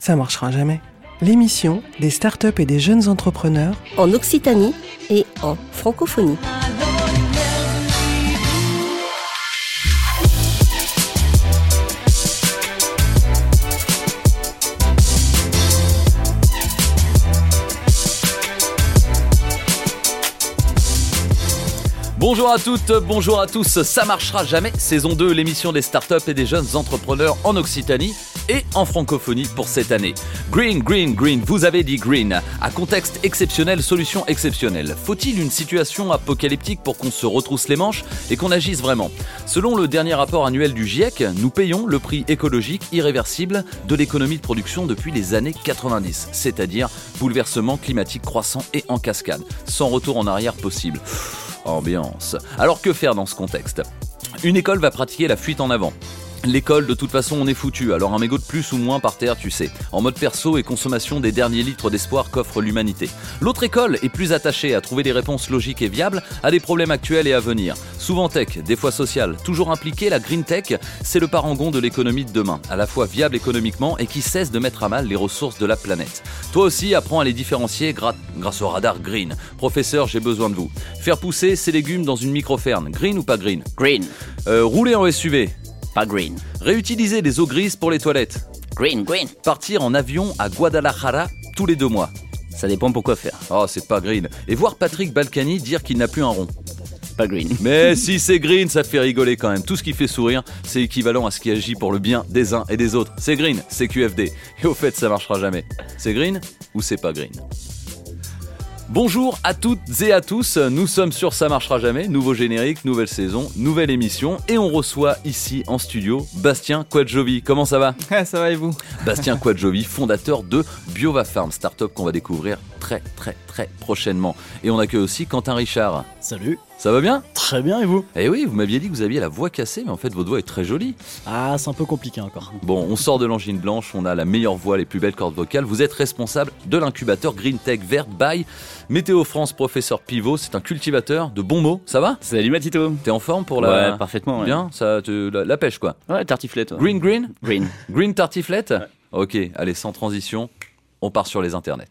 ça marchera jamais. L'émission des startups et des jeunes entrepreneurs en Occitanie et en francophonie. Bonjour à toutes, bonjour à tous, ça marchera jamais, saison 2, l'émission des startups et des jeunes entrepreneurs en Occitanie et en francophonie pour cette année. Green, green, green, vous avez dit green. À contexte exceptionnel, solution exceptionnelle. Faut-il une situation apocalyptique pour qu'on se retrousse les manches et qu'on agisse vraiment? Selon le dernier rapport annuel du GIEC, nous payons le prix écologique irréversible de l'économie de production depuis les années 90, c'est-à-dire bouleversement climatique croissant et en cascade, sans retour en arrière possible ambiance. Alors que faire dans ce contexte? Une école va pratiquer la fuite en avant. L'école, de toute façon, on est foutu, alors un mégot de plus ou moins par terre, tu sais, en mode perso et consommation des derniers litres d'espoir qu'offre l'humanité. L'autre école est plus attachée à trouver des réponses logiques et viables à des problèmes actuels et à venir. Souvent tech, des fois social, toujours impliqué, la green tech, c'est le parangon de l'économie de demain, à la fois viable économiquement et qui cesse de mettre à mal les ressources de la planète. Toi aussi, apprends à les différencier grâce au radar green. Professeur, j'ai besoin de vous. Faire pousser ces légumes dans une microferme, green ou pas green? Green. Euh, rouler en SUV, pas green. Réutiliser des eaux grises pour les toilettes. Green, green. Partir en avion à Guadalajara tous les deux mois. Ça dépend pourquoi faire. Oh, c'est pas green. Et voir Patrick Balkany dire qu'il n'a plus un rond. Pas green. Mais si c'est green, ça fait rigoler quand même. Tout ce qui fait sourire, c'est équivalent à ce qui agit pour le bien des uns et des autres. C'est green, c'est QFD. Et au fait, ça marchera jamais. C'est green ou c'est pas green? Bonjour à toutes et à tous, nous sommes sur Ça marchera jamais, nouveau générique, nouvelle saison, nouvelle émission. Et on reçoit ici en studio Bastien Quadjovi. Comment ça va Ça va et vous? Bastien Quadjovi, fondateur de Biova Farm, startup qu'on va découvrir très très très prochainement. Et on accueille aussi Quentin Richard. Salut ça va bien? Très bien, et vous? Eh oui, vous m'aviez dit que vous aviez la voix cassée, mais en fait, votre voix est très jolie. Ah, c'est un peu compliqué encore. Bon, on sort de l'angine blanche, on a la meilleure voix, les plus belles cordes vocales. Vous êtes responsable de l'incubateur Green Tech Vert by Météo France Professeur Pivot. C'est un cultivateur de bons mots, ça va? Salut Matito T'es en forme pour la. Ouais, parfaitement. Bien, ça, la, pêche quoi. Ouais, tartiflette. Green, green? Green. Green tartiflette? Ok, allez, sans transition, on part sur les internets.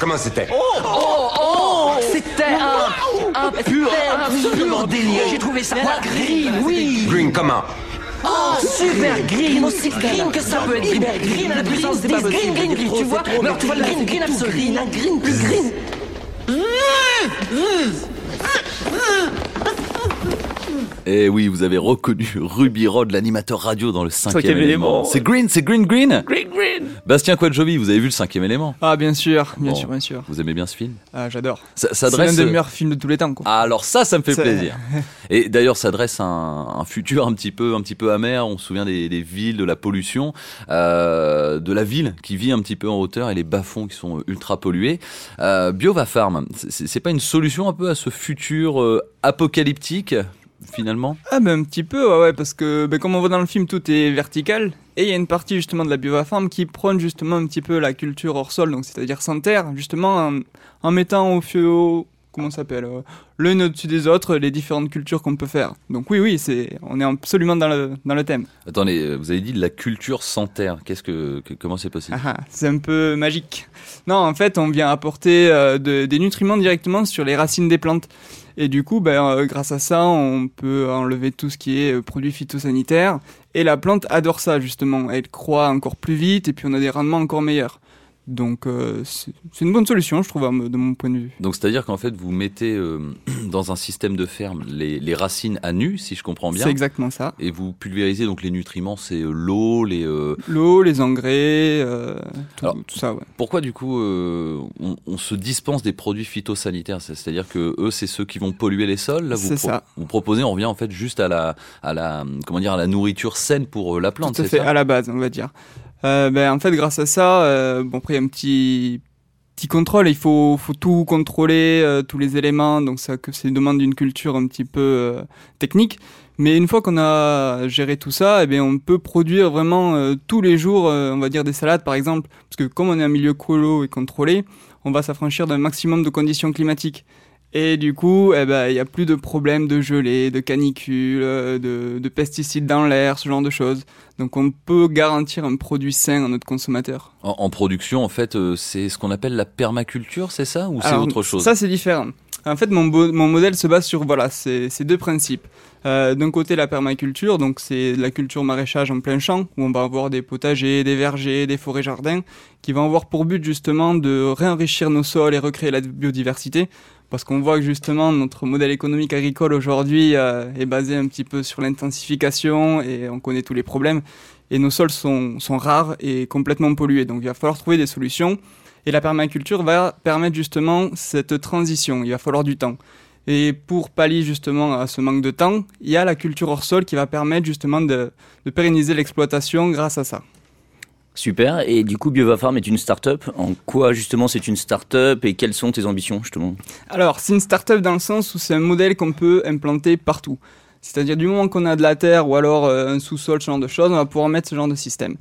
Comment c'était? Oh! Oh Oh! C'était un, un pur, absolument délire. J'ai trouvé ça green, oui. Green. Comment? Oh, super green, aussi green que ça peut être. Green, green. À la puissance des Green, green, green, tu vois. Mais tu vois le green, green absolu. Un green plus green. Et eh oui, vous avez reconnu Ruby Rod, l'animateur radio dans le cinquième, élément. C'est Green, c'est Green Green Green Green Bastien Quadjovi, vous avez vu le cinquième élément? Ah bien sûr, bien sûr, bien sûr. Vous aimez bien ce film? Ah j'adore. Ça, c'est l'un des meilleurs films de tous les temps. Quoi. Ah, alors ça, ça me fait plaisir. Et d'ailleurs, ça dresse un, un, futur un petit peu, un petit peu amer. On se souvient des, des villes, de la pollution, euh, de la ville qui vit un petit peu en hauteur et les bas-fonds qui sont ultra pollués. Euh, Biova Farm, c'est pas une solution un peu à ce futur euh, apocalyptique? Finalement. Ah ben un petit peu, ouais, parce que ben, comme on voit dans le film, tout est vertical, et il y a une partie justement de la biofarm qui prône justement un petit peu la culture hors sol, donc c'est-à-dire sans terre, justement en, mettant au feu, comment s'appelle, euh, l'un au-dessus des autres, les différentes cultures qu'on peut faire. Donc oui, oui, c'est, on est absolument dans le, dans le thème. Attendez, euh, vous avez dit la culture sans terre. Qu'est-ce que, comment c'est possible? Ah, ah, C'est un peu magique. Non, en fait, on vient apporter euh, des nutriments directement sur les racines des plantes. Et du coup, ben, euh, grâce à ça, on peut enlever tout ce qui est produits phytosanitaires. Et la plante adore ça, justement. Elle croît encore plus vite et puis on a des rendements encore meilleurs. Donc euh, c'est une bonne solution, je trouve, de mon point de vue. Donc c'est-à-dire qu'en fait, vous mettez euh, dans un système de ferme les, les, racines à nu, si je comprends bien. C'est exactement ça. Et vous pulvérisez donc les nutriments, c'est euh, l'eau, les... L'eau, les engrais, tout, tout, ça, ouais. Pourquoi du coup on, on, se dispense des produits phytosanitaires? C'est-à-dire que eux, c'est ceux qui vont polluer les sols? Là, vous, ça. vous proposez, on revient en fait juste à la, à la, comment dire, à la nourriture saine pour la plante, c'est ça? à la base, on va dire. Euh, ben, en fait, grâce à ça, euh, bon, après, il y a un petit, petit contrôle. Il faut, faut tout contrôler, euh, tous les éléments. Donc, ça, que c'est demande d'une culture un petit peu euh, technique. Mais une fois qu'on a géré tout ça, eh bien, on peut produire vraiment tous les jours, on va dire des salades par exemple, parce que comme on est un milieu colo et contrôlé, on va s'affranchir d'un maximum de conditions climatiques. Et du coup, eh ben, il y a plus de problèmes de gelée, de canicule, euh, de, de pesticides dans l'air, ce genre de choses. Donc on peut garantir un produit sain à notre consommateur. En, en production, en fait, euh, c'est ce qu'on appelle la permaculture, c'est ça Ou c'est autre chose? Ça, c'est différent. En fait, mon, mon modèle se base sur voilà, ces, ces deux principes. Euh, D'un côté, la permaculture, donc c'est la culture maraîchage en plein champ, où on va avoir des potagers, des vergers, des forêts jardins, qui vont avoir pour but justement de réenrichir nos sols et recréer la biodiversité. Parce qu'on voit que justement notre modèle économique agricole aujourd'hui euh, est basé un petit peu sur l'intensification et on connaît tous les problèmes. Et nos sols sont, rares et complètement pollués. Donc il va falloir trouver des solutions. Et la permaculture va permettre justement cette transition. Il va falloir du temps. Et pour pallier justement à ce manque de temps, il y a la culture hors sol qui va permettre justement de pérenniser l'exploitation grâce à ça. Super. Et du coup, BiovaFarm est une start-up. En quoi justement c'est une start-up et quelles sont tes ambitions justement? Alors, c'est une start-up dans le sens où c'est un modèle qu'on peut implanter partout. C'est-à-dire du moment qu'on a de la terre ou alors euh, un sous-sol, ce genre de choses, on va pouvoir mettre ce genre de système.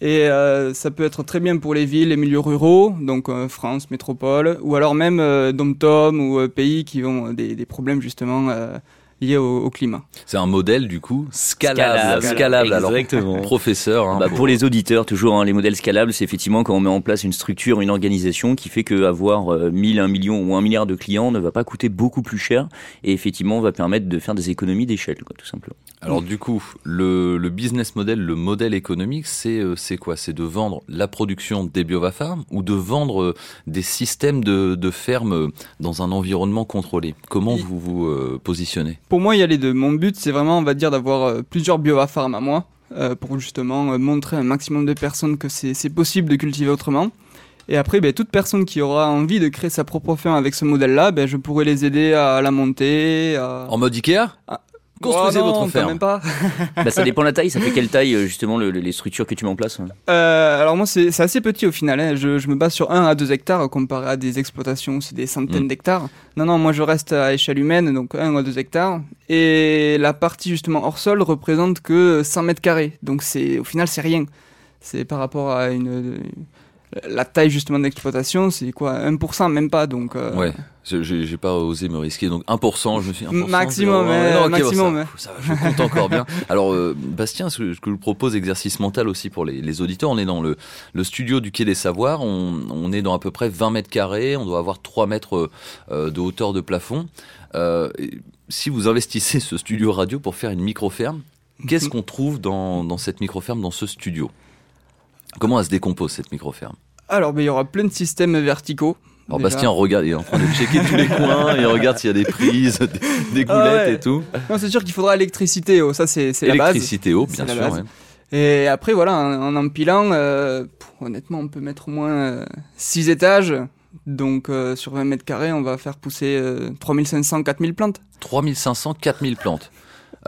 Et euh, ça peut être très bien pour les villes, les milieux ruraux, donc euh, France, métropole, ou alors même dom-tom ou pays qui ont des problèmes justement euh, liés au, au climat. C'est un modèle, du coup, scalable. Scalable. Scalable, alors. Exactement. Professeur. hein, Bah, pour les auditeurs, toujours, hein, les modèles scalables, c'est effectivement quand on met en place une structure, une organisation qui fait qu'avoir euh, 1000, 1 million ou 1 milliard de clients ne va pas coûter beaucoup plus cher et effectivement va permettre de faire des économies d'échelle, quoi, tout simplement. Alors du coup, le, le business model, le modèle économique, c'est euh, c'est quoi? C'est de vendre la production des biovafarms ou de vendre euh, des systèmes de, de fermes euh, dans un environnement contrôlé? Comment vous vous euh, positionnez? Pour moi, il y a les deux. Mon but, c'est vraiment, on va dire, d'avoir plusieurs biofarms à moi, euh, pour justement euh, montrer à un maximum de personnes que c'est possible de cultiver autrement. Et après, ben, toute personne qui aura envie de créer sa propre ferme avec ce modèle-là, ben, je pourrais les aider à la monter. À... En mode Ikea? Construisez Oh non, votre ferme. même pas. bah, ça dépend de la taille, ça fait quelle taille euh, justement le- le- les structures que tu mets en place hein? Euh, alors moi, c'est assez petit au final. hein. Je, je me base sur 1 à 2 hectares comparé à des exploitations où c'est des centaines Mm. d'hectares. Non, non, moi je reste à échelle humaine, donc 1 à 2 hectares. Et la partie justement hors sol représente que 100 mètres carrés. Donc au final, c'est rien. C'est par rapport à une... La taille justement d'exploitation, c'est quoi? 1% même pas, donc... euh, Ouais, je- j'ai pas osé me risquer, donc 1%, je me suis dit 1%. Maximum, non, maximum, ça, ça va, je compte encore bien. Alors, euh, Bastien, ce que je vous propose, exercice mental aussi pour les, les auditeurs, on est dans le, le studio du Quai des Savoirs, on, on est dans à peu près 20 mètres carrés, on doit avoir 3 mètres euh, de hauteur de plafond. Euh, si vous investissez ce studio radio pour faire une micro-ferme, qu'est-ce qu'on trouve dans, dans cette micro-ferme, dans ce studio? Comment elle se décompose cette micro-ferme? Alors, ben, il y aura plein de systèmes verticaux. alors déjà. Bastien regarde, il est en train de checker tous les coins, il regarde s'il y a des prises, des, des Ah goulettes ouais. et tout. Non, c'est sûr qu'il faudra électricité, oh, ça c'est la base. Électricité eau, C'est bien sûr. ouais. Et après, voilà, en, en empilant, euh, pff, honnêtement, on peut mettre au moins 6 étages. Donc, euh, sur 20 mètres carrés, on va faire pousser euh, 3500, 4000 plantes. 3500, 4000 plantes.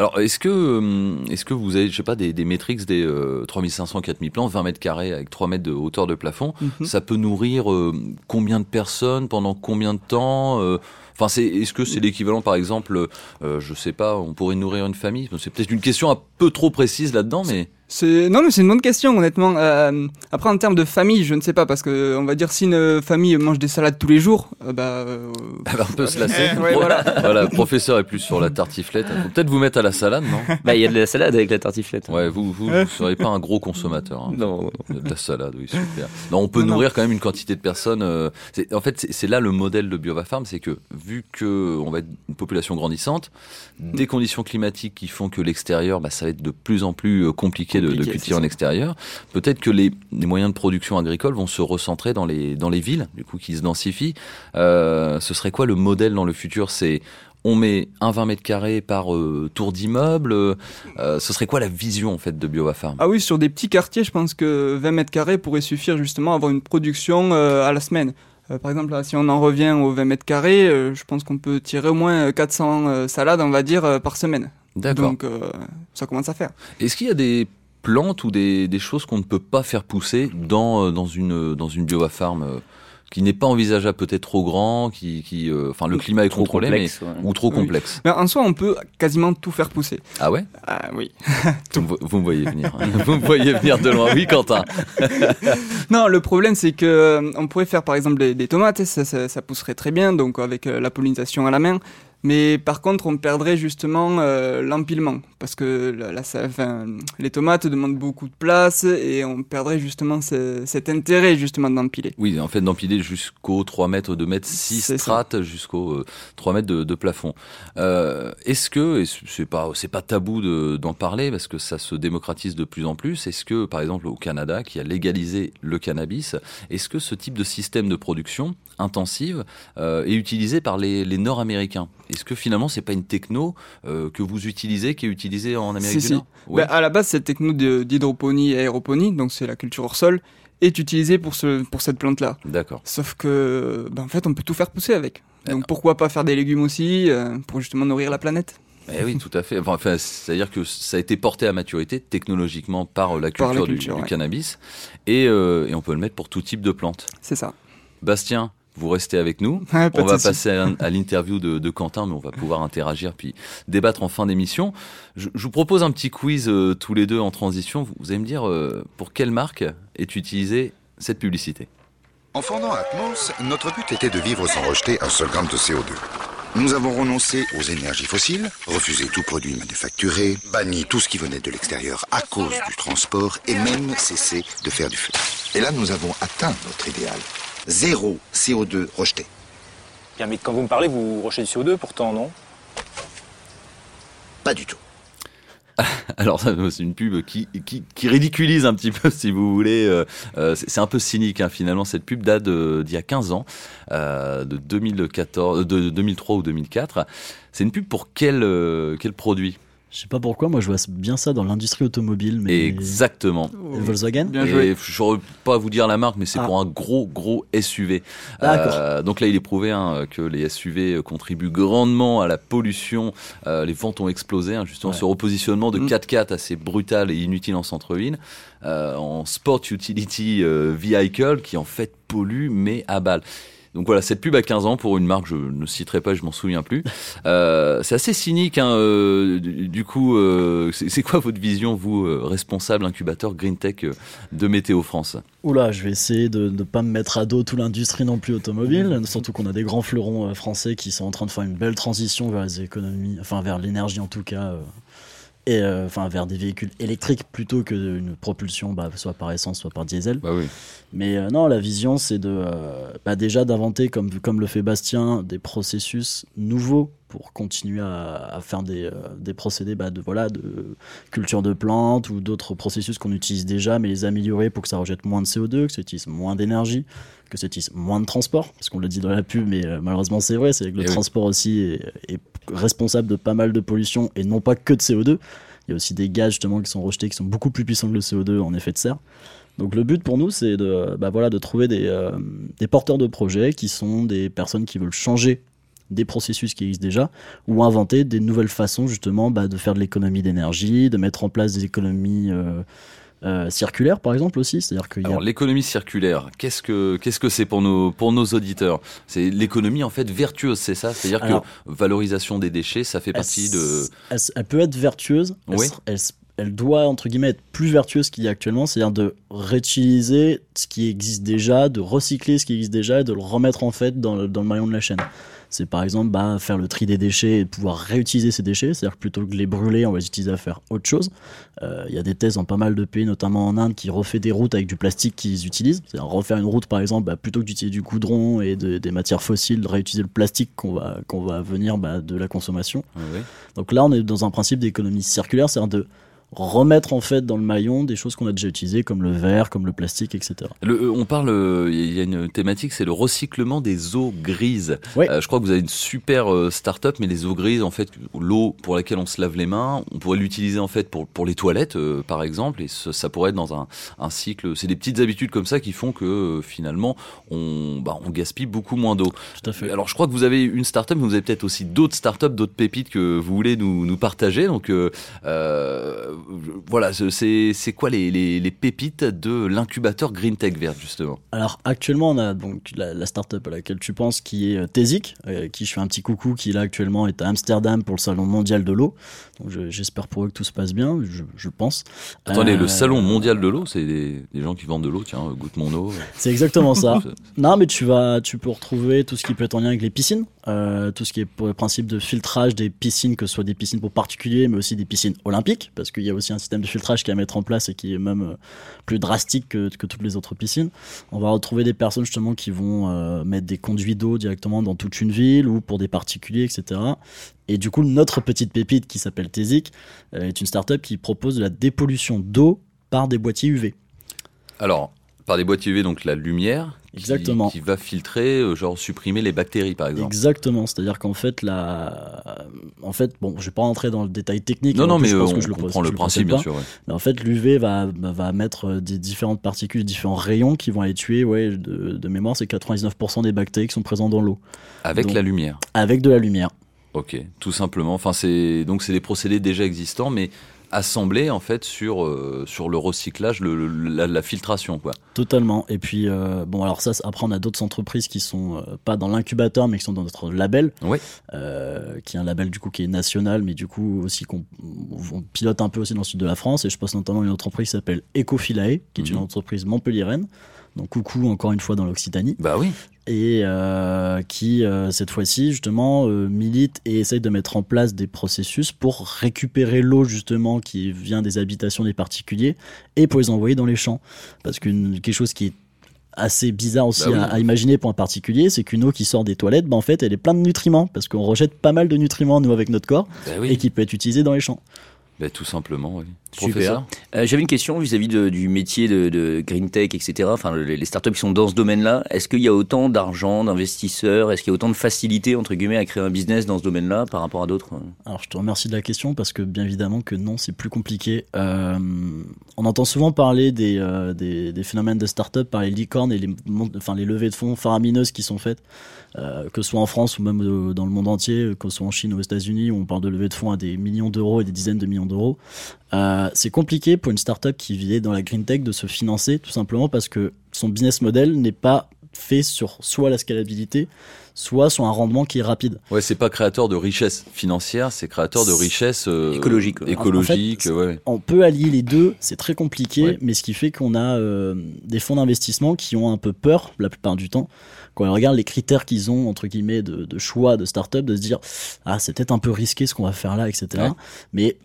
Alors, est-ce que, euh, est-ce que vous avez, je sais pas, des, des métriques des euh, 3500, 4000 plantes, 20 mètres carrés avec 3 mètres de hauteur de plafond Mhm. Ça peut nourrir euh, combien de personnes pendant combien de temps euh, Enfin, c'est, est-ce que c'est l'équivalent, par exemple, euh, je sais pas, on pourrait nourrir une famille? C'est peut-être une question un peu trop précise là-dedans, mais C'est non mais c'est une bonne question honnêtement. Euh, après en termes de famille, je ne sais pas parce que on va dire si une famille mange des salades tous les jours, euh, bah euh, elle va un peu se lasser. Ouais, voilà. voilà, le professeur est plus sur la tartiflette. Faut peut-être vous mettre à la salade, non? Bah, il y a de la salade avec la tartiflette. Ouais, vous, vous, vous serez pas un gros consommateur. hein. Non, non. Il y a De la salade, oui, super. Non, on peut Non, non. nourrir quand même une quantité de personnes. euh, en fait, c'est- c'est là le modèle de BiovaFarm, c'est que vu que on va être une population grandissante, des conditions climatiques qui font que l'extérieur, bah, ça va être de plus en plus euh, compliqué, de- cultiver en extérieur. Peut-être que les, les moyens de production agricole vont se recentrer dans les dans les villes, du coup, qui se densifient. Euh, ce serait quoi le modèle dans le futur? C'est on met un 20 mètres carrés par euh, tour d'immeuble. euh, ce serait quoi la vision en fait de BiovaFarm? Ah oui sur des petits quartiers, je pense que 20 mètres carrés pourrait suffire justement à avoir une production euh, à la semaine. Par exemple, là, si on en revient aux 20 mètres carrés, je pense qu'on peut tirer au moins euh, 400 euh, salades, on va dire, par semaine. D'accord. Donc, euh, ça commence à faire. Est-ce qu'il y a des plantes ou des, des choses qu'on ne peut pas faire pousser dans, euh, dans une, dans une biofarm euh, qui n'est pas envisageable, peut-être trop grand, qui, qui, euh, enfin, le climat est Trop contrôlé, complexe, mais ouais. ou trop Oui. complexe. Ben, en soi, on peut quasiment tout faire pousser. Ah ouais? Ah oui. vous, me vo- vous me voyez venir. vous me voyez venir de loin. Oui, Quentin. Non, le problème c'est que euh, on pourrait faire par exemple des, des tomates, ça, ça, ça pousserait très bien, donc avec euh, la pollinisation à la main. Mais par contre, on perdrait justement euh, l'empilement, parce que la, la- ça- enfin, les tomates demandent beaucoup de place et on perdrait justement ce- cet intérêt justement d'empiler. Oui, en fait, d'empiler jusqu'aux 3 mètres, 2 mètres, 6 C'est ça. strates, jusqu'aux euh, 3 mètres de, de plafond. Euh, est-ce que, et c'est pas, c'est pas tabou de- d'en parler parce que ça se démocratise de plus en plus, est-ce que, par exemple, au Canada, qui a légalisé le cannabis, est-ce que ce type de système de production intensive euh, est utilisé par les, les Nord-Américains? Est-ce que finalement, c'est pas une techno euh, que vous utilisez, qui est utilisée en Amérique Si, du si. Nord Oui. Ben, à la base, cette techno d'hydroponie et aéroponie, donc c'est la culture hors sol, est utilisée pour, ce, pour cette plante-là. D'accord. Sauf que, ben, en fait, on peut tout faire pousser avec. Eh Donc pourquoi pas faire des légumes aussi, euh, pour justement nourrir la planète Eh oui, tout à fait. Enfin, c'est-à-dire que ça a été porté à maturité technologiquement par euh, la culture, Par la du- culture, du, ouais. cannabis et, euh, et on peut le mettre pour tout type de plantes. C'est ça. Bastien, vous restez avec nous. Ouais, pas On va passer à, à l'interview de, de Quentin, mais on va pouvoir interagir puis débattre en fin d'émission. Je, je vous propose un petit quiz euh, tous les deux en transition. Vous, vous allez me dire euh, pour quelle marque est utilisée cette publicité? En fondant Atmos, notre but était de vivre sans rejeter un seul gramme de CO2. Nous avons renoncé aux énergies fossiles, refusé tout produit manufacturé, banni tout ce qui venait de l'extérieur à cause du transport et même cessé de faire du feu. Et là, nous avons atteint notre idéal. Zéro CO2 rejeté. Bien, mais quand vous me parlez, vous rejetez du CO2 pourtant, non? Pas du tout. Alors, ça, c'est une pub qui, qui, qui ridiculise un petit peu, si vous voulez. Euh, euh, c'est un peu cynique, hein, finalement. Cette pub date d'il y a 15 ans, euh, de, 2014, de 2003 ou 2004. C'est une pub pour quel, euh, quel produit? Je sais pas pourquoi, moi je vois bien ça dans l'industrie automobile. Mais... Exactement. Et Volkswagen Bien Et joué. je saurais pas vous dire la marque, mais c'est Ah. pour un gros, gros SUV. D'accord. Euh, donc là, il est prouvé hein, que les SUV contribuent grandement à la pollution. Euh, les ventes ont explosé, hein, justement, Ouais. ce repositionnement de Mm. 4x4 assez brutal et inutile en centre-ville, euh, en Sport Utility euh, Vehicle, qui en fait pollue, mais à balle. Donc voilà, cette pub à 15 ans pour une marque, je ne citerai pas, je m'en souviens plus. Euh, c'est assez cynique, hein, euh, du, coup, euh, c'est c'est quoi votre vision, vous, euh, responsable incubateur Green Tech de Météo France? Oula, je vais essayer de ne pas me mettre à dos toute l'industrie non plus automobile, surtout qu'on a des grands fleurons français qui sont en train de faire une belle transition vers les économies, enfin vers l'énergie en tout cas, euh, et euh, enfin vers des véhicules électriques plutôt qu'une propulsion, bah, soit par essence, soit par diesel. Bah oui. Mais euh, non, la vision, c'est de euh, bah, déjà d'inventer, comme, comme le fait Bastien, des processus nouveaux pour continuer à, à faire des, euh, des procédés bah, de, voilà, de culture de plantes ou d'autres processus qu'on utilise déjà, mais les améliorer pour que ça rejette moins de CO2, que ça utilise moins d'énergie, que ça utilise moins de transport, parce qu'on le dit dans la pub, mais euh, malheureusement c'est vrai, c'est que le Eh oui. transport aussi est, est responsable de pas mal de pollution et non pas que de CO2. Il y a aussi des gaz justement qui sont rejetés, qui sont beaucoup plus puissants que le CO2 en effet de serre. Donc le but pour nous, c'est de, bah voilà, de trouver des, euh, des porteurs de projets qui sont des personnes qui veulent changer des processus qui existent déjà ou inventer des nouvelles façons justement bah, de faire de l'économie d'énergie, de mettre en place des économies euh, euh, circulaires par exemple aussi. C'est-à-dire a Alors l'économie circulaire, qu'est-ce que qu'est-ce que c'est pour nos pour nos auditeurs? C'est l'économie en fait vertueuse, c'est ça? C'est-à-dire Alors- que valorisation des déchets, ça fait elle, partie de elle, elle peut être vertueuse, elle, Oui. elle doit entre guillemets être plus vertueuse qu'il y a actuellement, c'est-à-dire de réutiliser ce qui existe déjà, de recycler ce qui existe déjà et de le remettre en fait dans le, dans le maillon de la chaîne. C'est par exemple bah, faire le tri des déchets et pouvoir réutiliser ces déchets, c'est-à-dire que plutôt que de les brûler, on va les utiliser à faire autre chose. Euh, Il y a des thèses dans pas mal de pays, notamment en Inde, qui refait des routes avec du plastique qu'ils utilisent. C'est-à-dire refaire une route par exemple, bah, plutôt que d'utiliser du goudron et de- des matières fossiles, réutiliser le plastique qu'on va, qu'on va venir bah, de la consommation. Oui. Donc là, on est dans un principe d'économie circulaire, c'est-à-dire de remettre en fait dans le maillon des choses qu'on a déjà utilisées, comme le verre, comme le plastique, etc. Le- euh, on parle, euh, il y a une thématique, c'est le recyclement des eaux grises. Oui. Euh, je crois que vous avez une super euh, start-up, mais les eaux grises, en fait, l'eau pour laquelle on se lave les mains, on pourrait l'utiliser en fait pour pour les toilettes, euh, par exemple, et ce- ça pourrait être dans un, un cycle. C'est des petites habitudes comme ça qui font que finalement, on bah, on gaspille beaucoup moins d'eau. Tout à fait. Alors, je crois que vous avez une start-up, mais vous avez peut-être aussi d'autres start-up, d'autres pépites que vous voulez nous, nous partager. Donc, voilà, c'est c'est quoi les, les, les pépites de l'incubateur Green Tech Vert justement? Alors actuellement, on a donc la, la startup à laquelle tu penses qui est euh, Tesic, euh, qui je fais un petit coucou, qui là actuellement est à Amsterdam pour le salon mondial de l'eau. Donc j'espère pour eux que tout se passe bien, je, je pense. Attendez, Euh, le salon mondial de l'eau, c'est des, des gens qui vendent de l'eau. Tiens, euh, goûte mon eau. C'est exactement ça. Non, mais tu vas, tu peux retrouver tout ce qui peut être en lien avec les piscines, euh, tout ce qui est pour le principe de filtrage des piscines, que ce soit des piscines pour particuliers, mais aussi des piscines olympiques, parce qu'il y a aussi un système de filtrage qui est à mettre en place et qui est même euh, plus drastique que, toutes les autres piscines. On va retrouver des personnes justement qui vont euh, mettre des conduits d'eau directement dans toute une ville ou pour des particuliers, etc. Et du coup, notre petite pépite qui s'appelle Tesic est une startup qui propose de la dépollution d'eau par des boîtiers UV. Alors, par des boîtiers UV, donc la lumière. qui- Exactement. Qui, va filtrer, euh, genre supprimer les bactéries, par exemple. Exactement, c'est-à-dire qu'en fait, la... en fait, bon, je vais pas rentrer dans le détail technique. Non, en non, mais je pense que on je le comprend le principe, bien sûr. ouais. Mais en fait, l'UV va, va mettre euh, des différentes particules, différents rayons qui vont aller tuer, ouais, de, de mémoire, c'est 99% des bactéries qui sont présentes dans l'eau, Avec Donc- la lumière. avec de la lumière. Ok, tout simplement. Enfin, c'est donc c'est des procédés déjà existants, mais assemblés en fait sur euh, sur le recyclage, le, le- la, la filtration, quoi. Totalement. Et puis, euh, bon, alors ça, après, on a d'autres entreprises qui sont euh, pas dans l'incubateur, mais qui sont dans notre label, Oui. qui est un label du coup qui est national, mais du coup aussi qu'on on pilote un peu aussi dans le sud de la France. Et je pense notamment à une entreprise qui s'appelle Ecofilae, qui est une Mhm. entreprise montpelliéraine. Donc coucou encore une fois dans l'Occitanie. Bah oui. Et euh, qui euh, cette fois-ci justement euh, milite et essaye de mettre en place des processus pour récupérer l'eau justement qui vient des habitations des particuliers et pour les envoyer dans les champs parce que quelque chose qui est assez bizarre aussi Bah oui. à, à imaginer pour un particulier c'est qu'une eau qui sort des toilettes bah en fait elle est pleine de nutriments parce qu'on rejette pas mal de nutriments nous avec notre corps Bah oui. et qui peut être utilisé dans les champs Bah, tout simplement, oui. Super. Euh, J'avais une question vis-à-vis du métier de, de green tech, etc. Enfin, les, les startups qui sont dans ce domaine-là. Est-ce qu'il y a autant d'argent, d'investisseurs? Est-ce qu'il y a autant de facilité entre guillemets à créer un business dans ce domaine-là par rapport à d'autres? Alors, je te remercie de la question parce que bien évidemment que non, c'est plus compliqué. Euh, on entend souvent parler des, euh, des, des phénomènes de start-up par les licornes et les, enfin, les levées de fonds faramineuses qui sont faites, que ce soit en France ou même dans le monde entier, que ce soit en Chine ou aux États-Unis, où on parle de levées de fonds à des millions d'euros et des dizaines de millions d'euros. Euh, c'est compliqué pour une start-up qui vit dans la green tech de se financer tout simplement parce que son business model n'est pas fait sur soit la scalabilité, soit sur un rendement qui est rapide. Ouais, c'est pas créateur de richesse financière, c'est créateur de richesse euh, Écologique, ouais. Écologique, En fait, ouais. on peut allier les deux, c'est très compliqué, Ouais. mais ce qui fait qu'on a euh, des fonds d'investissement qui ont un peu peur, la plupart du temps, quand ils regardent les critères qu'ils ont, entre guillemets, de, de choix de start-up, de se dire Ah, c'est peut-être un peu risqué ce qu'on va faire là, etc. Ouais. Mais.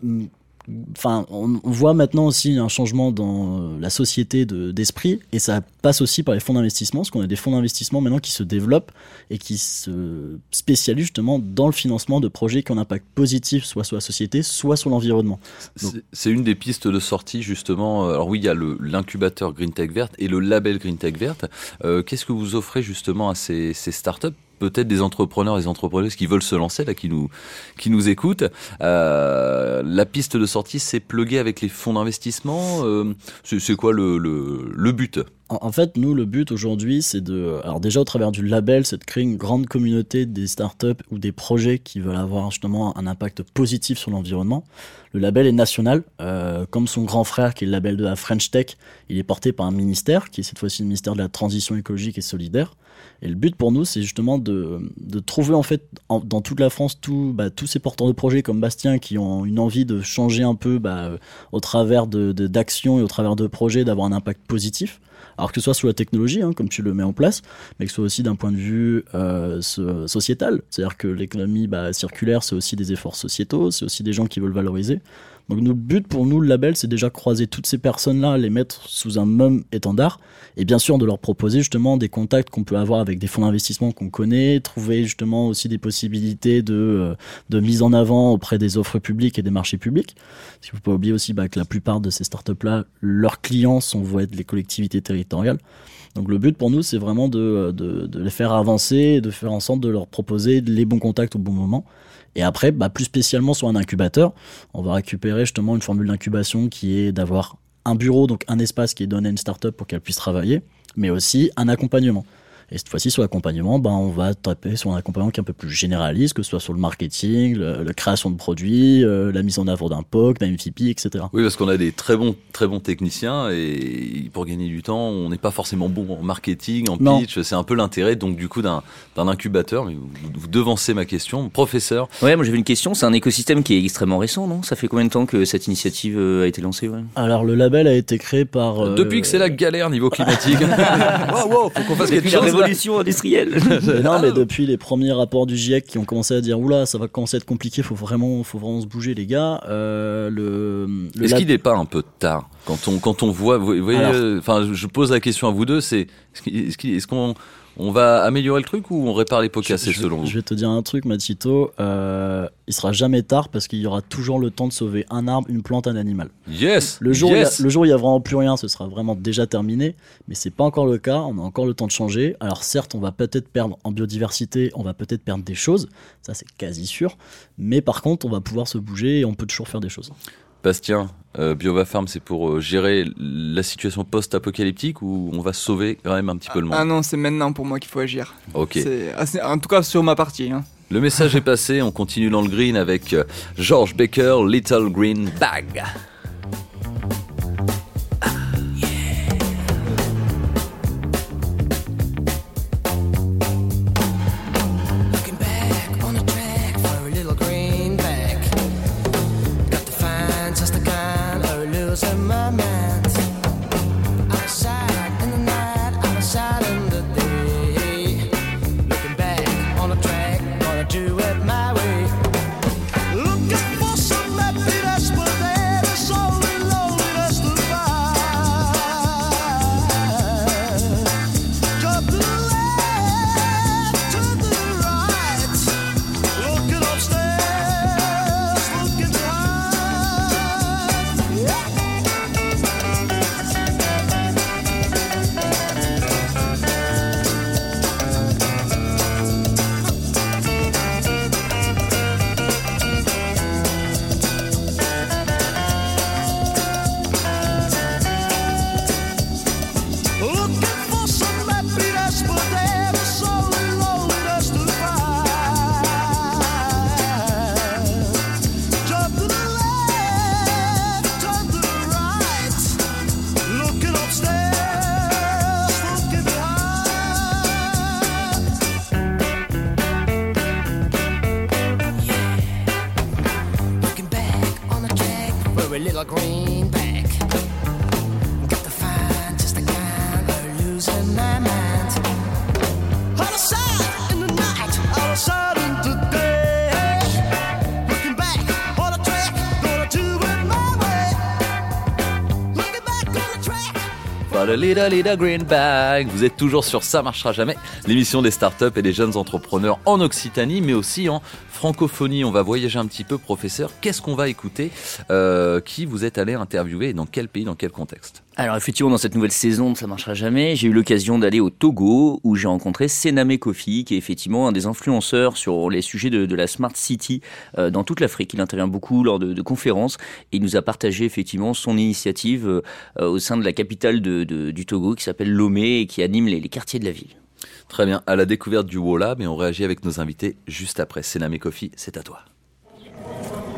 Enfin, on, voit maintenant aussi un changement dans euh, la société de- d'esprit et ça passe aussi par les fonds d'investissement, parce qu'on a des fonds d'investissement maintenant qui se développent et qui se spécialisent justement dans le financement de projets qui ont un impact positif soit sur la société, soit sur l'environnement. C'est- une des pistes de sortie justement. Alors oui, il y a l'incubateur Green Tech Verte et le label Green Tech Verte. Euh, Qu'est-ce que vous offrez justement à ces, ces startups? Peut-être des entrepreneurs et des entrepreneuses qui veulent se lancer, là, qui nous, qui nous écoutent. Euh, la piste de sortie, c'est pluguer avec les fonds d'investissement. Euh, c'est quoi le, le but? En, fait, nous, le but aujourd'hui, c'est de. Alors, déjà, au travers du label, c'est de créer une grande communauté des startups ou des projets qui veulent avoir justement un impact positif sur l'environnement. Le label est national, euh, comme son grand frère, qui est le label de la French Tech. Il est porté par un ministère, qui est cette fois-ci le ministère de la Transition écologique et solidaire. Et le but pour nous, c'est justement de, de trouver en fait dans toute la France tout, bah, tous ces porteurs de projets comme Bastien qui ont une envie de changer un peu bah, au travers d'actions et au travers de projets, d'avoir un impact positif. Alors que ce soit sous la technologie, hein, comme tu le mets en place, mais que ce soit aussi d'un point de vue euh, so- sociétal. C'est-à-dire que l'économie bah, circulaire, c'est aussi des efforts sociétaux, c'est aussi des gens qui veulent valoriser. Donc notre but pour nous, le label, c'est déjà croiser toutes ces personnes-là, les mettre sous un même étendard, et bien sûr de leur proposer justement des contacts qu'on peut avoir avec des fonds d'investissement qu'on connaît, trouver justement aussi des possibilités de, euh, de mise en avant auprès des offres publiques et des marchés publics. Parce qu'il ne faut pas oublier aussi bah, que la plupart de ces startups-là, leurs clients sont, vont être les collectivités territoriales. Donc le but pour nous, c'est vraiment de, de, de les faire avancer de faire en sorte de leur proposer les bons contacts au bon moment. Et après, bah, plus spécialement sur un incubateur, on va récupérer justement une formule d'incubation qui est d'avoir un bureau, donc un espace qui est donné à une startup pour qu'elle puisse travailler, mais aussi un accompagnement. Et cette fois-ci, sur l'accompagnement, ben, on va taper sur un accompagnement qui est un peu plus généraliste, que ce soit sur le marketing, le- la création de produits, euh, la mise en œuvre d'un POC, d'un MVP, etc. Oui, parce qu'on a des très bons, très bons techniciens et pour gagner du temps, on n'est pas forcément bon en marketing, en Non. pitch. C'est un peu l'intérêt donc du coup d'un d'un incubateur. Mais vous, vous devancez ma question, professeur. Ouais, moi j'avais une question. C'est un écosystème qui est extrêmement récent, non? Ça fait combien de temps que cette initiative euh, a été lancée ouais? Alors, le label a été créé par... euh, Depuis que c'est la galère niveau climatique. wow, wow, faut qu'on fasse quelque chose. Révolution industrielle. Mais non, mais depuis les premiers rapports du GIEC qui ont commencé à dire oula, ça va commencer à être compliqué, faut vraiment, faut vraiment se bouger, les gars. Euh, le, le Est-ce lab- qu'il n'est pas un peu tard quand on quand on voit, vous voyez, Alors. euh, enfin, je pose la question à vous deux, c'est est-ce qu'on on va améliorer le truc ou on répare les pots cassés selon vous je vais te dire un truc, Matito. Euh, il sera jamais tard parce qu'il y aura toujours le temps de sauver un arbre, une plante, un animal. Yes. Le jour, yes. où il y a, le jour où il y a vraiment plus rien, ce sera vraiment déjà terminé. Mais c'est pas encore le cas. On a encore le temps de changer. Alors certes, on va peut-être perdre en biodiversité, on va peut-être perdre des choses. Ça, c'est quasi sûr. Mais par contre, on va pouvoir se bouger et on peut toujours faire des choses. Bastien, euh, Biova Farm, c'est pour euh, gérer la situation post-apocalyptique ou on va sauver quand même un petit peu le monde Ah non, c'est maintenant pour moi qu'il faut agir. Ok. C'est- ah, en tout cas sur ma partie. hein. Le message est passé, on continue dans le green avec euh, George Baker, Little Green Bag. For the little, little green bag. Vous êtes toujours sur Ça marchera jamais, l'émission des startups et des jeunes entrepreneurs en Occitanie, mais aussi en francophonie. On va voyager un petit peu, professeur. Qu'est-ce qu'on va écouter Euh, Qui vous êtes allé interviewer et dans quel pays, dans quel contexte? Alors effectivement, dans cette nouvelle saison Ça marchera jamais, j'ai eu l'occasion d'aller au Togo où j'ai rencontré Sename Kofi, qui est effectivement un des influenceurs sur les sujets de, la Smart City euh, dans toute l'Afrique. Il intervient beaucoup lors de, conférences et il nous a partagé effectivement son initiative euh, au sein de la capitale du Togo qui s'appelle Lomé et qui anime les quartiers de la ville. Très bien, à la découverte du WOLAB et on réagit avec nos invités juste après. Sename Kofi, c'est à toi.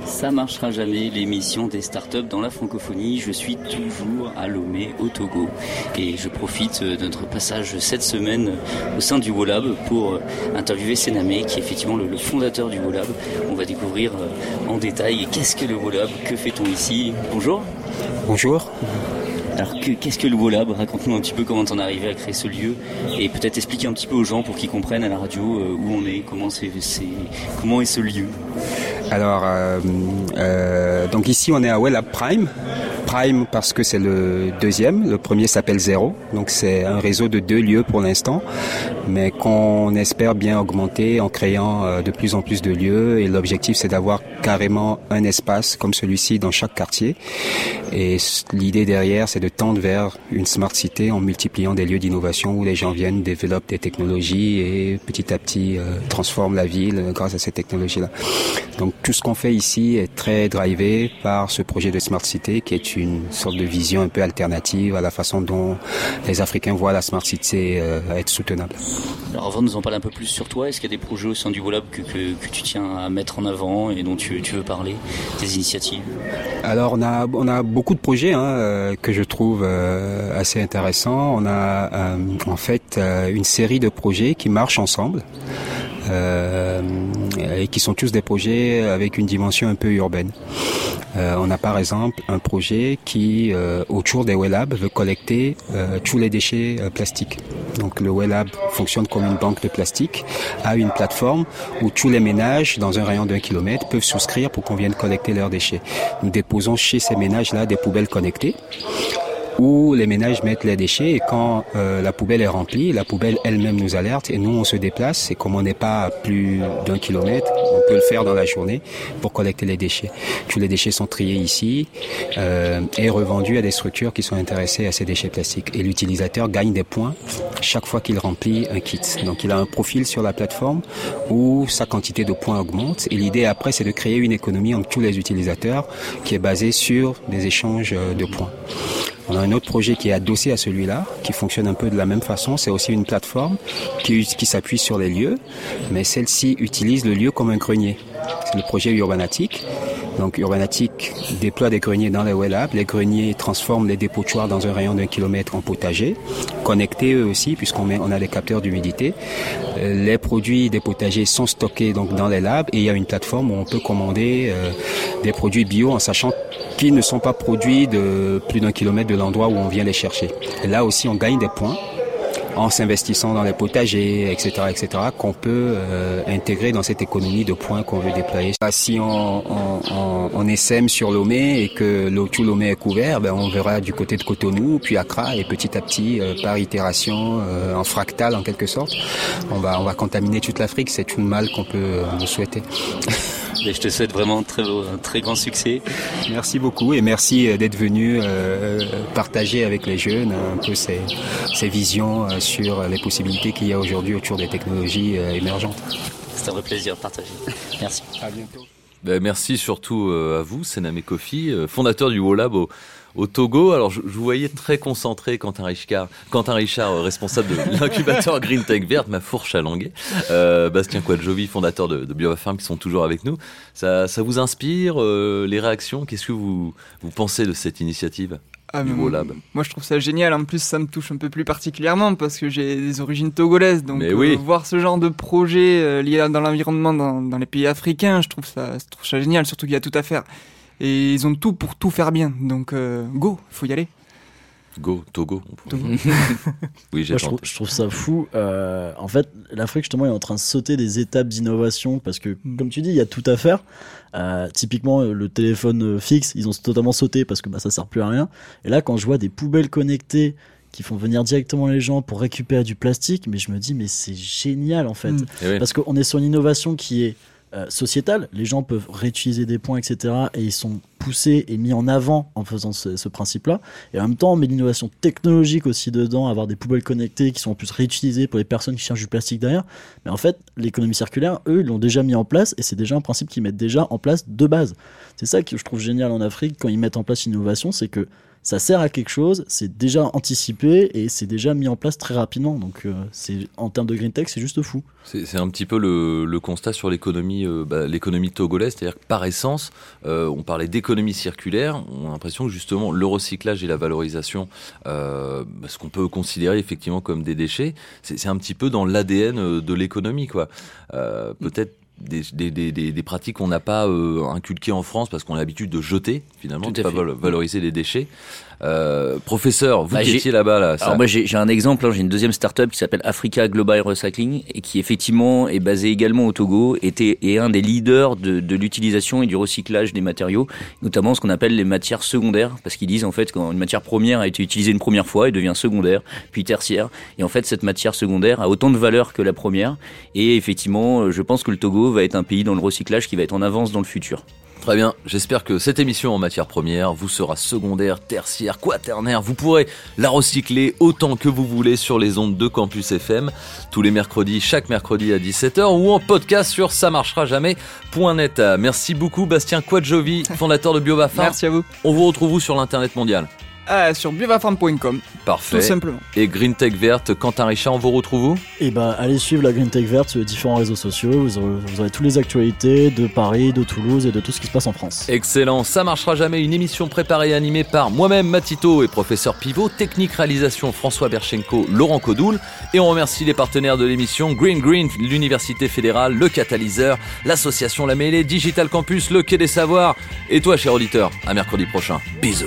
Ça marchera jamais, l'émission des startups dans la francophonie. Je suis toujours à Lomé, au Togo. Et je profite de notre passage cette semaine au sein du WOLAB pour euh, interviewer Sename, qui est effectivement le, fondateur du WOLAB. On va découvrir euh, en détail qu'est-ce que le WOLAB, que fait-on ici. Bonjour. Bonjour. Alors que- qu'est-ce que le WOLAB Raconte-nous un petit peu comment t'en es arrivé à créer ce lieu et peut-être expliquer un petit peu aux gens pour qu'ils comprennent à la radio euh, où on est, comment comment est ce lieu. Alors, euh, euh, donc ici on est à Wellab Prime. Prime parce que c'est le deuxième. Le premier s'appelle Zéro. Donc c'est un réseau de deux lieux pour l'instant, mais qu'on espère bien augmenter en créant euh, de plus en plus de lieux. Et l'objectif c'est d'avoir carrément un espace comme celui-ci dans chaque quartier. Et l'idée derrière, c'est de tendre vers une smart cité en multipliant des lieux d'innovation où les gens viennent, développent des technologies et petit à petit euh, transforment la ville grâce à ces technologies-là. Donc tout ce qu'on fait ici est très drivé par ce projet de smart cité qui est une sorte de vision un peu alternative à la façon dont les Africains voient la smart cité euh, être soutenable. Alors avant de nous en parler un peu plus sur toi, est-ce qu'il y a des projets au sein du Volab que, tu tiens à mettre en avant et dont tu, veux parler, des initiatives? Alors on a on a beaucoup de projets hein, euh, que je trouve euh, assez intéressants. On a euh, en fait une série de projets qui marchent ensemble. et qui sont tous des projets avec une dimension un peu urbaine. Euh, on a par exemple un projet qui, euh, autour des Wellab, veut collecter euh, tous les déchets plastiques. Donc le Wellab fonctionne comme une banque de plastique, a une plateforme où tous les ménages, dans un rayon d'un kilomètre, peuvent souscrire pour qu'on vienne collecter leurs déchets. Nous déposons chez ces ménages-là des poubelles connectées où les ménages mettent les déchets et quand euh, la poubelle est remplie, la poubelle elle-même nous alerte et nous on se déplace et comme on n'est pas à plus d'un kilomètre, on peut le faire dans la journée pour collecter les déchets. Tous les déchets sont triés ici euh, et revendus à des structures qui sont intéressées à ces déchets plastiques et l'utilisateur gagne des points chaque fois qu'il remplit un kit. Donc il a un profil sur la plateforme où sa quantité de points augmente et l'idée après c'est de créer une économie entre tous les utilisateurs qui est basée sur des échanges euh, de points. On a un autre projet qui est adossé à celui-là, qui fonctionne un peu de la même façon. C'est aussi une plateforme qui, s'appuie sur les lieux, mais celle-ci utilise le lieu comme un grenier. C'est le projet Urbanatic. Donc Urbanatic déploie des greniers dans les Wellab. Les greniers transforment les dépotoirs dans un rayon d'un kilomètre en potager, connectés eux aussi, puisqu'on on a des capteurs d'humidité. Euh, Les produits des potagers sont stockés dans les labs et il y a une plateforme où on peut commander euh, des produits bio en sachant qu'ils ne sont pas produits de plus d'un kilomètre de l'endroit où on vient les chercher. Là aussi, on gagne des points en s'investissant dans les potagers, etc., etc., qu'on peut euh, intégrer dans cette économie de points qu'on veut déployer. Ah, Si on, on, on, sur Lomé et que tout Lomé est couvert, ben on verra du côté de Cotonou, puis Accra, et petit à petit, euh, par itération, euh, en fractal en quelque sorte, on va, on contaminer toute l'Afrique. C'est tout le mal qu'on peut souhaiter. Et je te souhaite vraiment très, beau- un très grand succès. Merci beaucoup et merci euh, d'être venu euh, partager avec les jeunes un peu ces, ces visions euh, sur les possibilités qu'il y a aujourd'hui autour des technologies euh, émergentes. C'est un vrai plaisir de partager. Merci. À bientôt. Ben, merci surtout euh, à vous, Sename Kofi, euh, fondateur du WoLab au, Togo. Alors, je, vous voyais très concentré, Quentin Richard, Quentin Richard euh, responsable de l'incubateur Green Tech Verte, ma fourche à languer. Euh, Bastien Quadjovi, fondateur de, de BioFarm, qui sont toujours avec nous. Ça, ça vous inspire euh, les réactions? Qu'est-ce que vous, vous pensez de cette initiative Ah, WoLab Moi, je trouve ça génial. En plus, ça me touche un peu plus particulièrement parce que j'ai des origines togolaises. Donc, euh, oui. voir ce genre de projet euh, lié dans l'environnement dans, dans les pays africains, je trouve ça, je trouve ça génial. Surtout qu'il y a tout à faire. Et ils ont tout pour tout faire bien. Donc, euh, go, faut y aller. Go, Togo. oui, j'ai je, trouve, je trouve ça fou. Euh, en fait, l'Afrique, justement, est en train de sauter des étapes d'innovation parce que, comme tu dis, il y a tout à faire. Euh, typiquement, le téléphone fixe, ils ont totalement sauté parce que bah, ça sert plus à rien. Et là, quand je vois des poubelles connectées qui font venir directement les gens pour récupérer du plastique, mais je me dis, mais c'est génial en fait. Mm. Eh oui. Parce qu'on est sur une innovation qui est euh, sociétale. Les gens peuvent réutiliser des points, etc. Et ils sont poussés et mis en avant en faisant ce, principe-là. Et en même temps, on met l'innovation technologique aussi dedans, avoir des poubelles connectées qui sont en plus réutilisées pour les personnes qui cherchent du plastique derrière. Mais en fait, l'économie circulaire, eux, ils l'ont déjà mis en place et c'est déjà un principe qu'ils mettent déjà en place de base. C'est ça que je trouve génial en Afrique quand ils mettent en place une innovation, c'est que ça sert à quelque chose, c'est déjà anticipé et c'est déjà mis en place très rapidement. Donc, euh, c'est en termes de green tech, c'est juste fou. C'est un petit peu le, le constat sur l'économie, euh, bah, togolaise, c'est-à-dire que par essence, euh, on parlait d'économie circulaire, on a l'impression que justement le recyclage et la valorisation, bah, ce qu'on peut considérer effectivement comme des déchets, c'est un petit peu dans l'ADN euh, de l'économie, quoi. Peut-être des, des, des, des, des pratiques qu'on n'a pas euh, inculquées en France parce qu'on a l'habitude de jeter finalement, de à pas valoriser les déchets. Euh, professeur, vous Bah, qui étiez là-bas, là, ça- Alors moi j'ai un exemple, hein, j'ai une deuxième startup qui s'appelle Africa Global Recycling et qui effectivement est basée également au Togo, était est un des leaders de, de l'utilisation et du recyclage des matériaux, notamment ce qu'on appelle les matières secondaires, parce qu'ils disent en fait quand une matière première a été utilisée une première fois, elle devient secondaire, puis tertiaire, et en fait cette matière secondaire a autant de valeur que la première, et effectivement euh, je pense que le Togo va être un pays dans le recyclage qui va être en avance dans le futur. Très bien, j'espère que cette émission en matière première vous sera secondaire, tertiaire, quaternaire. Vous pourrez la recycler autant que vous voulez sur les ondes de Campus FM, tous les mercredis, chaque mercredi à 17h ou en podcast sur ça marchera jamais.net. Merci beaucoup Bastien Quadjovi, fondateur de BioVafarm. Merci à vous. On vous retrouve où sur l'internet mondial Ah, sur biovafarm.com. Parfait. Tout simplement. Et Green Tech Verte, Quentin Richard, on vous retrouve où? Et bah, allez suivre la Green Tech Verte sur les différents réseaux sociaux. Vous aurez, vous aurez toutes les actualités de Paris, de Toulouse et de tout ce qui se passe en France. Excellent, ça marchera jamais. Une émission préparée et animée par moi-même, Matito et professeur Pivot. Technique réalisation François Berchenko, Laurent Codoul. Et on remercie les partenaires de l'émission Green Green, l'Université fédérale, le Catalyseur, l'association La Mêlée, Digital Campus, le Quai des Savoirs. Et toi, cher auditeur, à mercredi prochain. Bisous.